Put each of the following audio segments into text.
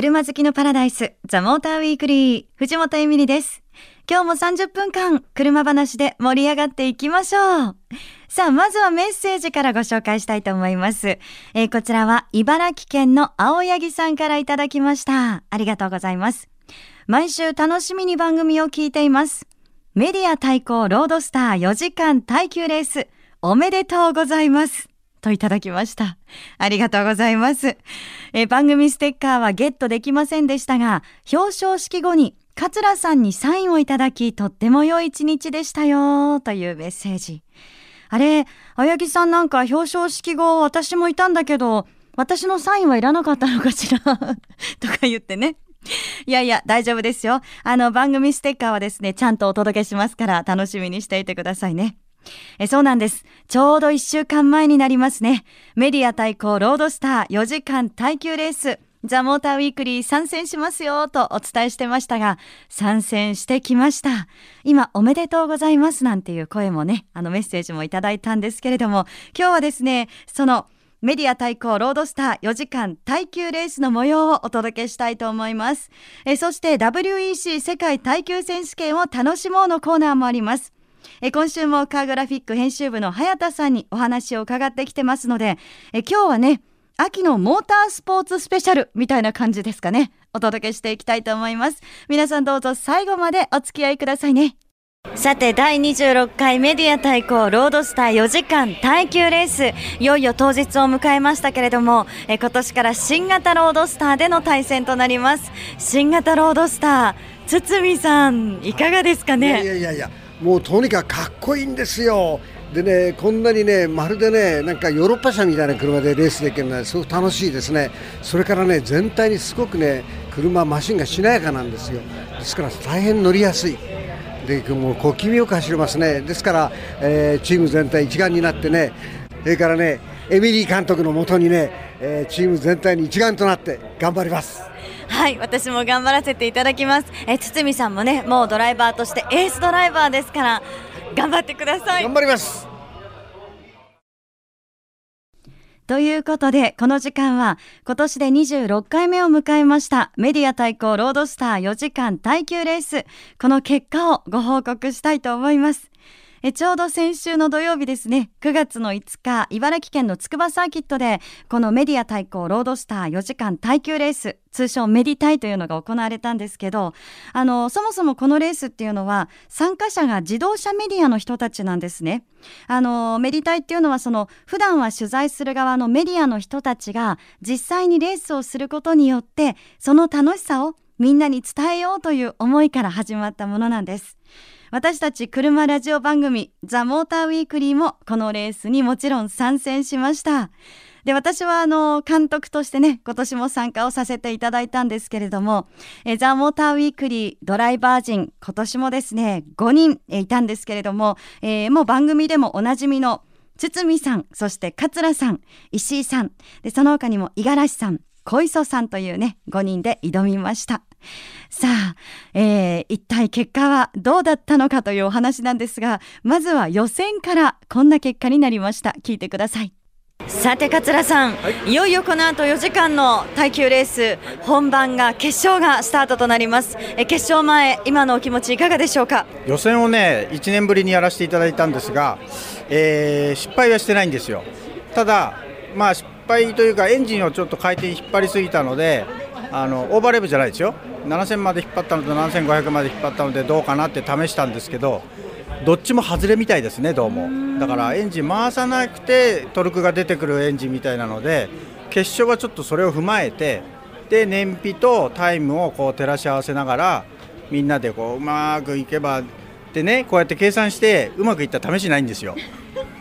車好きのパラダイス、ザ・モーターウィークリー、藤本エミリです。今日も30分間、車話で盛り上がっていきましょう。さあ、まずはメッセージからご紹介したいと思います。えー、こちらは茨城県の青柳さんからいただきました。ありがとうございます。毎週楽しみに番組を聞いています。メディア対抗ロードスター4時間耐久レース、おめでとうございます。といただきました。ありがとうございます。え番組ステッカーはゲットできませんでしたが、表彰式後に桂さんにサインをいただき、とっても良い一日でしたよ、というメッセージ。あれ、青柳さんなんか表彰式後、私もいたんだけど、私のサインはいらなかったのかしら？とか言ってね。いやいや、大丈夫ですよ。あの、番組ステッカーはですね、ちゃんとお届けしますから、楽しみにしていてくださいね。えそうなんです。ちょうど1週間前になりますね。メディア対抗ロードスター4時間耐久レース。ザ・モーターウィークリー参戦しますよとお伝えしてましたが、参戦してきました。今おめでとうございますなんていう声もね、あのメッセージもいただいたんですけれども、今日はですね、そのメディア対抗ロードスター4時間耐久レースの模様をお届けしたいと思います。えそして WEC 世界耐久選手権を楽しもうのコーナーもあります。え今週もカーグラフィック編集部の早田さんにお話を伺ってきてますのでえ今日はね秋のモータースポーツスペシャルみたいな感じですかね。お届けしていきたいと思います。皆さんどうぞ最後までお付き合いくださいね。さて第26回メディア対抗ロードスター4時間耐久レース。いよいよ当日を迎えましたけれどもえ今年から新型ロードスターでの対戦となります。新型ロードスター堤さんいかがですかね？いやいやいやもうとにかくかっこいいんですよ。でね、こんなにね、まるでね、なんかヨーロッパ車みたいな車でレースできるのはすごく楽しいですね。それからね、全体にすごくね、車、マシンがしなやかなんですよ。ですから大変乗りやすい。で、もう小気味よく走れますね。ですから、えー、チーム全体一丸になってね、それからね、エミリー監督のもとにね、えー、チーム全体に一丸となって頑張ります。はい私も頑張らせていただきますえ堤さんもねもうドライバーとしてエースドライバーですから頑張ってください頑張りますということで、この時間は今年で26回目を迎えましたメディア対抗ロードスター4時間耐久レース。この結果をご報告したいと思います。えちょうど先週の土曜日ですね。9月の5日茨城県の筑波サーキットでこのメディア対抗ロードスター4時間耐久レース通称メディタイというのが行われたんですけどあのそもそもこのレースっていうのは参加者が自動車メディアの人たちなんですね。あのメディタイっていうのはその普段は取材する側のメディアの人たちが実際にレースをすることによってその楽しさをみんなに伝えようという思いから始まったものなんです。私たち車ラジオ番組ザ・モーターウィークリーもこのレースにもちろん参戦しました。で私はあの監督としてね今年も参加をさせていただいたんですけれどもえザ・モーターウィークリードライバー陣今年もですね5人いたんですけれども、えー、もう番組でもおなじみの堤さんそして桂さん石井さんでその他にも五十嵐さん小磯さんというね5人で挑みました。さあ、えー、一体結果はどうだったのかというお話なんですがまずは予選からこんな結果になりました。聞いてください。さて桂さん、はい、いよいよこの後4時間の耐久レース、本番が決勝がスタートとなります。え決勝前今のお気持ちいかがでしょうか？予選をね1年ぶりにやらせていただいたんですが、えー、失敗はしてないんですよ。ただまあ失敗というかエンジンをちょっと回転引っ張りすぎたのであのオーバーレブじゃないですよ7000まで引っ張ったのと7500まで引っ張ったのでどうかなって試したんですけどどっちも外れみたいですねどうもだからエンジン回さなくてトルクが出てくるエンジンみたいなので決勝はちょっとそれを踏まえてで燃費とタイムをこう照らし合わせながらみんなでこううまくいけばでねこうやって計算してうまくいった試しないんですよ。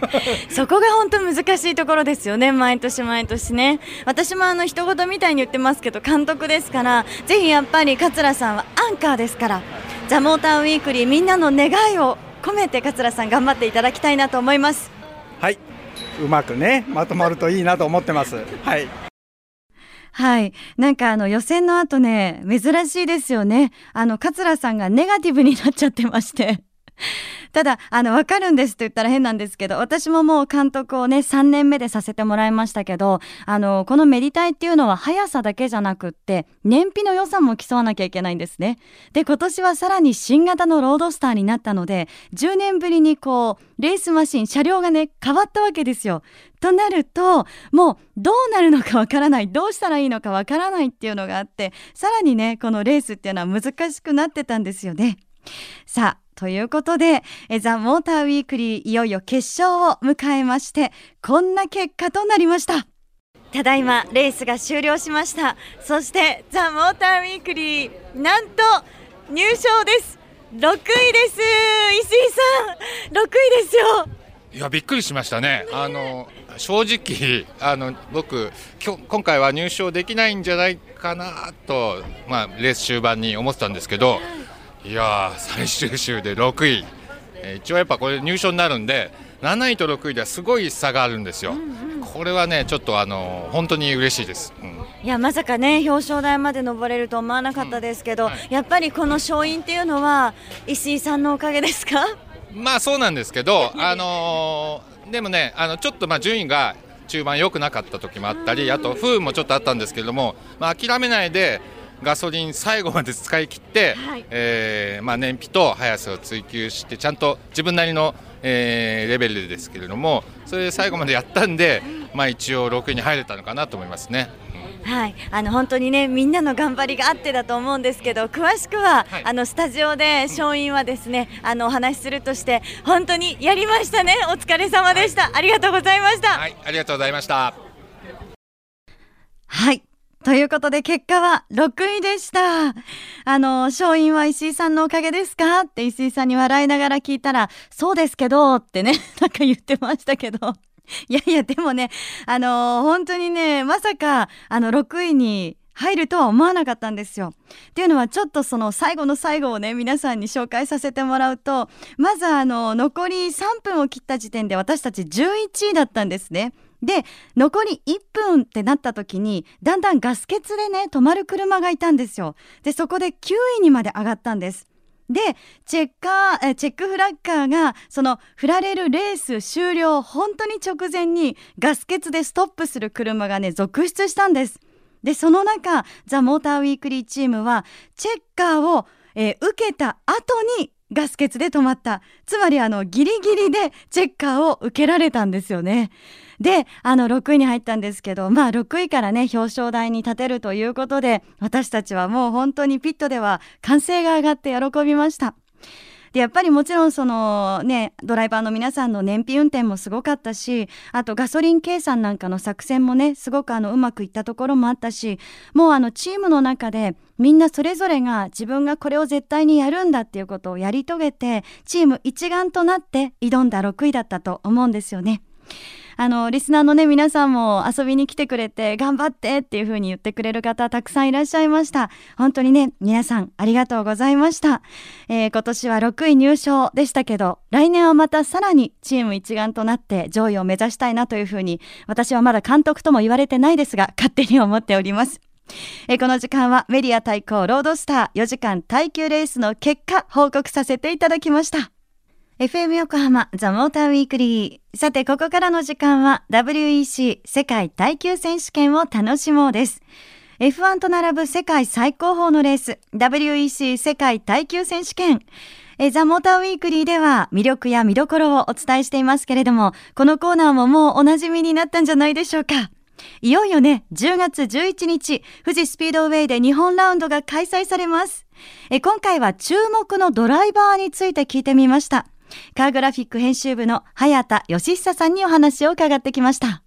そこが本当難しいところですよね、毎年毎年ね。私もあの人事みたいに言ってますけど、監督ですから、ぜひやっぱり桂さんはアンカーですから、ザ・モーターウィークリー、みんなの願いを込めて桂さん、頑張っていただきたいなと思います。はい、うまくね、まとまるといいなと思ってます。はい。はい。なんかあの予選の後ね、珍しいですよね。あの、桂さんがネガティブになっちゃってまして。ただ、あの、わかるんですと言ったら変なんですけど、私ももう監督をね、3年目でさせてもらいましたけど、あの、このメディタイっていうのは速さだけじゃなくって、燃費の良さも競わなきゃいけないんですね。で、今年はさらに新型のロードスターになったので、10年ぶりにこう、レースマシン、車両がね、変わったわけですよ。となると、もうどうなるのかわからない、どうしたらいいのかわからないっていうのがあって、さらにね、このレースっていうのは難しくなってたんですよね。さあ、ということで、ザ・モーターウィークリーいよいよ決勝を迎えまして、こんな結果となりました。ただいまレースが終了しました。そしてザ・モーターウィークリー、なんと入賞です。6位です。石井さん、6位ですよ。いやびっくりしましたね。あの正直あの僕今回は入賞できないんじゃないかなとまあレース終盤に思ってたんですけど。いや最終週で6位、えー、一応やっぱこれ入賞になるんで7位と6位ではすごい差があるんですよ、うんうん、これはねちょっとあの本当に嬉しいです、うん、いやまさかね表彰台まで登れると思わなかったですけど、うん。はい、やっぱりこの勝因っていうのは石井さんのおかげですか？まあそうなんですけど、あのー、でもねあのちょっとまあ順位が中盤良くなかった時もあったりあと不運もちょっとあったんですけれども、まあ、諦めないでガソリン最後まで使い切って、はい、えー、まあ、燃費と速さを追求してちゃんと自分なりの、えー、レベルですけれどもそれで最後までやったんで、まあ、一応6位に入れたのかなと思いますね。はい、あの本当にねみんなの頑張りがあってだと思うんですけど詳しくは、はい、あのスタジオで勝因はですね、あのお話しするとして本当にやりましたね。お疲れ様でした、はい、ありがとうございました。はい。ありがとうございました。はいということで結果は6位でした。あの、勝因は石井さんのおかげですか？って石井さんに笑いながら聞いたら、そうですけどってね、なんか言ってましたけど。いやいや、でもね、あの、本当にね、まさか、あの、6位に入るとは思わなかったんですよ。っていうのはちょっとその最後の最後をね皆さんに紹介させてもらうとまずあの残り3分を切った時点で私たち11位だったんですね。で残り1分ってなった時にだんだんガス欠でね止まる車がいたんですよ。でそこで9位にまで上がったんです。でチェッカーチェックフラッカーがその振られるレース終了本当に直前にガス欠でストップする車がね続出したんです。でその中ザ・モーターウィークリーチームはチェッカーを、えー、受けた後にガス欠で止まった。つまりあのギリギリでチェッカーを受けられたんですよね。で、あの、6位に入ったんですけど、まあ、6位からね、表彰台に立てるということで、私たちはもう本当にピットでは歓声が上がって喜びました。でやっぱりもちろんそのねドライバーの皆さんの燃費運転もすごかったしあとガソリン計算なんかの作戦もねすごくあのうまくいったところもあったしもうあのチームの中でみんなそれぞれが自分がこれを絶対にやるんだっていうことをやり遂げてチーム一丸となって挑んだ6位だったと思うんですよね。あのリスナーのね皆さんも遊びに来てくれて頑張ってっていう風に言ってくれる方たくさんいらっしゃいました。本当にね皆さんありがとうございました、えー、今年は6位入賞でしたけど来年はまたさらにチーム一丸となって上位を目指したいなという風に私はまだ監督とも言われてないですが勝手に思っております。えこの時間はメディア対抗ロードスター4時間耐久レースの結果報告させていただきました。FM 横浜ザ・モーターウィークリー。さて、ここからの時間は WEC 世界耐久選手権を楽しもうです。F1 と並ぶ世界最高峰のレース WEC 世界耐久選手権。ザ・モーターウィークリーでは魅力や見どころをお伝えしていますけれども、このコーナーももうお馴染みになったんじゃないでしょうか。いよいよね、10月11日、富士スピードウェイで日本ラウンドが開催されます。今回は注目のドライバーについて聞いてみました。カーグラフィック編集部の早田義久さんにお話を伺ってきました。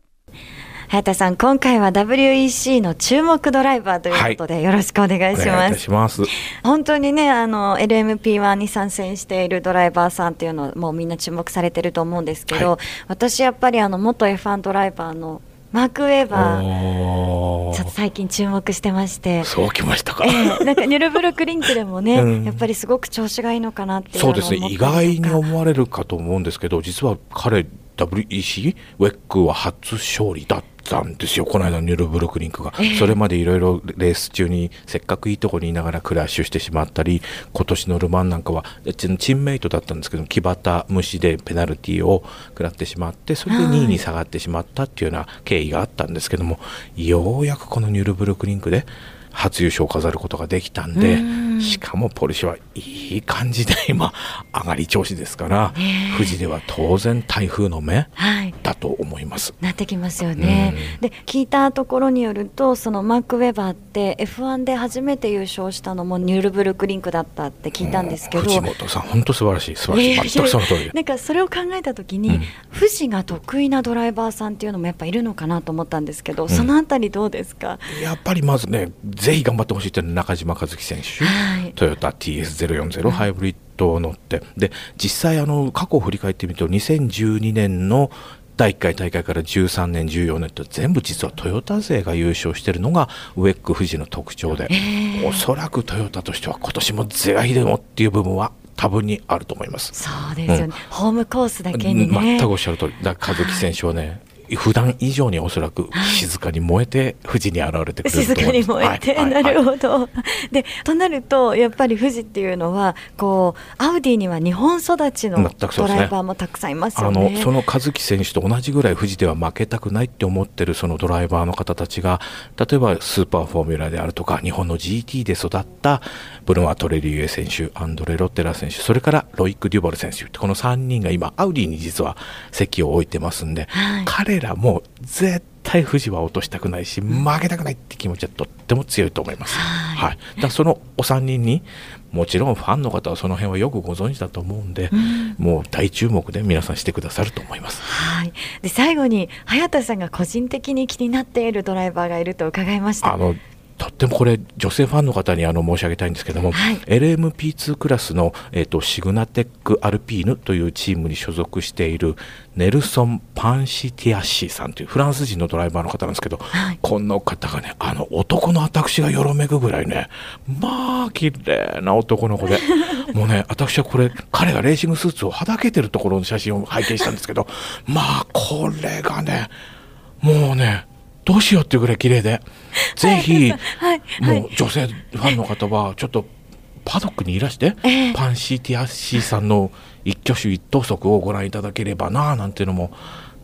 早田さん、今回は WEC の注目ドライバーということで、はい、よろしくお願いします。します本当にね、あの LMP1 に参戦しているドライバーさんっていうのもうみんな注目されてると思うんですけど、はい、私やっぱりあの元 F1 ドライバーのマーク・ウェー。バー、ちょっと最近注目してまして、そうきましたか、えー、なんかニュルブルクリンクでもね、うん、やっぱりすごく調子がいいのかなってそうですね、意外に思われるかと思うんですけど、実は彼、WEC、ウェックは初勝利だったんですよ、この間のニュルブルクリンクが、ええ。それまでいろいろレース中にせっかくいいところにいながらクラッシュしてしまったり、今年のルマンなんかは、うちのチームメイトだったんですけど、木端無視でペナルティーを食らってしまって、それで2位に下がってしまったっていうような経緯があったんですけども、ようやくこのニュルブルクリンクで、初優勝を飾ることができたんでうんしかもポルシェはいい感じで今 上がり調子ですから、ねえ。富士では当然台風の目はい。だと思います。なってきますよね、で聞いたところによるとそのマーク・ウェバーって F1 で初めて優勝したのもニュルブルクリンクだったって聞いたんですけど、藤本さん本当素晴らしい。素晴らしい。全くその通りで。なんかそれを考えた時に、うん。富士が得意なドライバーさんっていうのもやっぱいるのかなと思ったんですけど、ん。そのあたりどうですか、やっぱりまずねぜひ頑張ってほしいっていうのは中島和樹選手、はい。トヨタ TS040 ハイブリッドを乗って。で実際あの過去を振り返ってみると2012年の第1回大会から13年14年と全部実はトヨタ勢が優勝しているのがウェック富士の特徴で、えー。おそらくトヨタとしては今年も是が非でもっていう部分は多分にあると思います。そうですよね、うん。ホームコースだけにね。全くおっしゃる通り。だから和樹選手はね、普段以上におそらく静かに燃えて富士に現れてくれる静かに燃えて、はいはいなるほど。でとなるとやっぱり富士っていうのはこうアウディには日本育ちのドライバーもたくさんいますよあね。のその和樹選手と同じぐらい富士では負けたくないって思ってるそのドライバーの方たちが例えばスーパーフォーミュラであるとか日本の GT で育ったブルマ・トレリュエ選手アンドレ・ロッテラ選手それからロイック・デュボル選手この3人が今アウディに実は席を置いてますんで、はい彼らも絶対富士は落としたくないし負けたくないって気持ちはとっても強いと思います。はいはい、だそのお三人にもちろんファンの方はその辺はよくご存知だと思うんで、もう大注目で皆さんしてくださると思います。はい。で最後に早田さんが個人的に気になっているドライバーがいると伺いました。あのとってもこれ女性ファンの方にあの申し上げたいんですけども、はい。LMP2 クラスの、えっとシグナテック・アルピーヌというチームに所属しているネルソン・パンシティアッシーさんというフランス人のドライバーの方なんですけど、はい。この方がねあの男の私がよろめくぐらいねまあ綺麗な男の子で もうね私はこれ彼がレーシングスーツをはだけてるところの写真を拝見したんですけどまあこれがねもうねどうしようっていうぐらい綺麗で。ぜひ、もう女性ファンの方はちょっとパドックにいらして、ええ。パンシーティアッシーさんの一挙手一投足をご覧いただければなあなんていうのも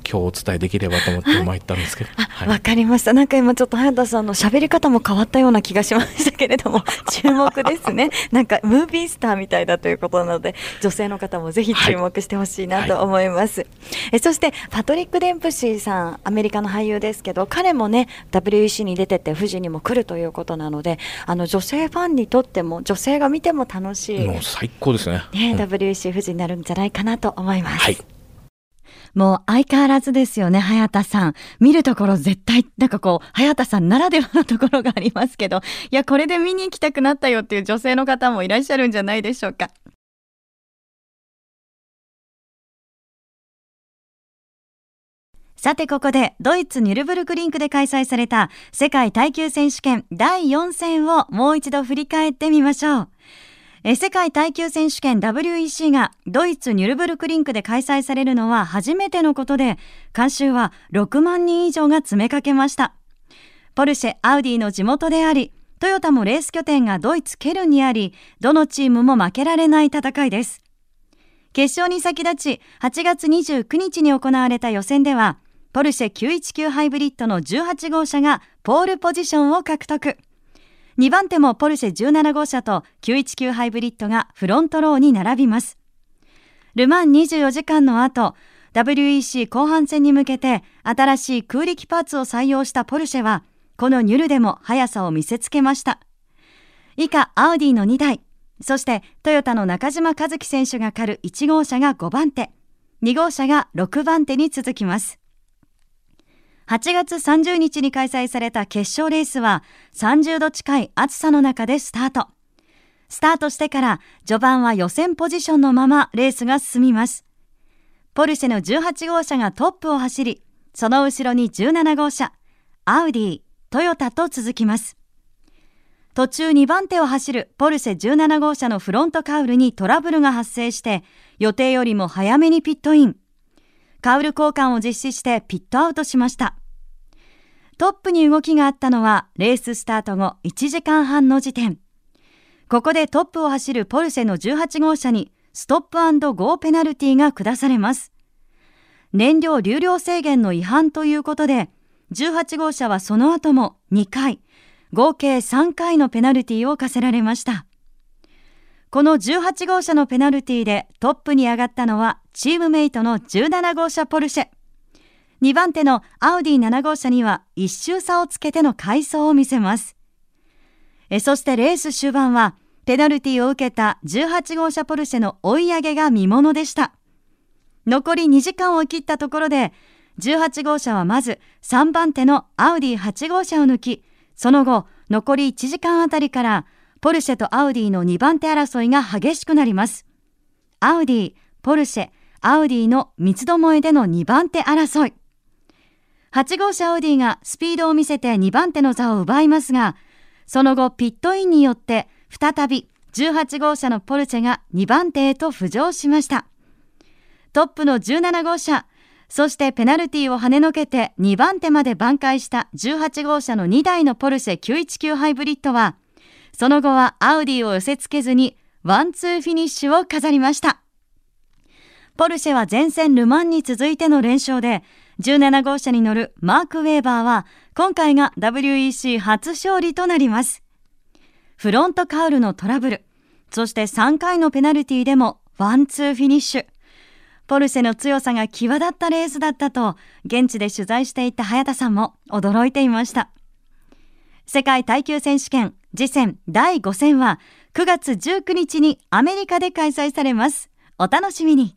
今日お伝えできればと思って参ったんですけど、あ、はいわかりました。なんか今ちょっと早田さんの喋り方も変わったような気がしましたけれども、注目ですね。なんかムービースターみたいだということなので、女性の方もぜひ注目してほしいなと思います。えそしてパトリック・デンプシーさん、アメリカの俳優ですけど、彼もね、WEC に出てて富士にも来るということなので、あの女性ファンにとっても、女性が見ても楽しい、もう最高ですね。ね、うん WEC 富士になるんじゃないかなと思います。はい。もう相変わらずですよね、早田さん。見るところ絶対、なんかこう、早田さんならではのところがありますけど、いや、これで見に行きたくなったよっていう女性の方もいらっしゃるんじゃないでしょうか。さてここでドイツニュルブルクリンクで開催された世界耐久選手権第4戦をもう一度振り返ってみましょう。世界耐久選手権 WEC がドイツニュルブルクリンクで開催されるのは初めてのことで、監修は6万人以上が詰めかけました。ポルシェ、アウディの地元であり、トヨタもレース拠点がドイツ・ケルンにあり、どのチームも負けられない戦いです。決勝に先立ち、8月29日に行われた予選では、ポルシェ919ハイブリッドの18号車がポールポジションを獲得。2番手もポルシェ17号車と919ハイブリッドがフロントローに並びます。ルマン24時間の後、WEC 後半戦に向けて新しい空力パーツを採用したポルシェは、このニュルでも速さを見せつけました。以下、アウディの2台、そしてトヨタの中島和樹選手が狩る1号車が5番手、2号車が6番手に続きます。8月30日に開催された決勝レースは30度近い暑さの中でスタート。スタートしてから序盤は予選ポジションのままレースが進みます。ポルシェの18号車がトップを走り、その後ろに17号車、アウディ、トヨタと続きます。途中2番手を走るポルシェ17号車のフロントカウルにトラブルが発生して、予定よりも早めにピットイン。カウル交換を実施してピットアウトしました。トップに動きがあったのはレーススタート後1時間半の時点。ここでトップを走るポルシェの18号車にストップゴーペナルティが下されます。燃料流量制限の違反ということで、18号車はその後も2回、合計3回のペナルティを課せられました。この18号車のペナルティでトップに上がったのはチームメイトの17号車ポルシェ。2番手のアウディ7号車には1周差をつけての快走を見せます。えそしてレース終盤はペナルティを受けた18号車ポルシェの追い上げが見ものでした。残り2時間を切ったところで18号車はまず3番手のアウディ8号車を抜き、その後残り1時間あたりからポルシェとアウディの2番手争いが激しくなります。アウディ、ポルシェ、アウディの三つどもえでの2番手争い。8号車アウディがスピードを見せて2番手の座を奪いますが、その後ピットインによって再び18号車のポルシェが2番手へと浮上しました。トップの17号車、そしてペナルティを跳ねのけて2番手まで挽回した18号車の2台のポルシェ919ハイブリッドは、その後はアウディを寄せ付けずにワンツーフィニッシュを飾りました。ポルシェは前戦ルマンに続いての連勝で、17号車に乗るマーク・ウェーバーは、今回が WEC 初勝利となります。フロントカウルのトラブル、そして3回のペナルティでもワンツーフィニッシュ。ポルシェの強さが際立ったレースだったと、現地で取材していた早田さんも驚いていました。世界耐久選手権次戦第5戦は9月19日にアメリカで開催されます。お楽しみに。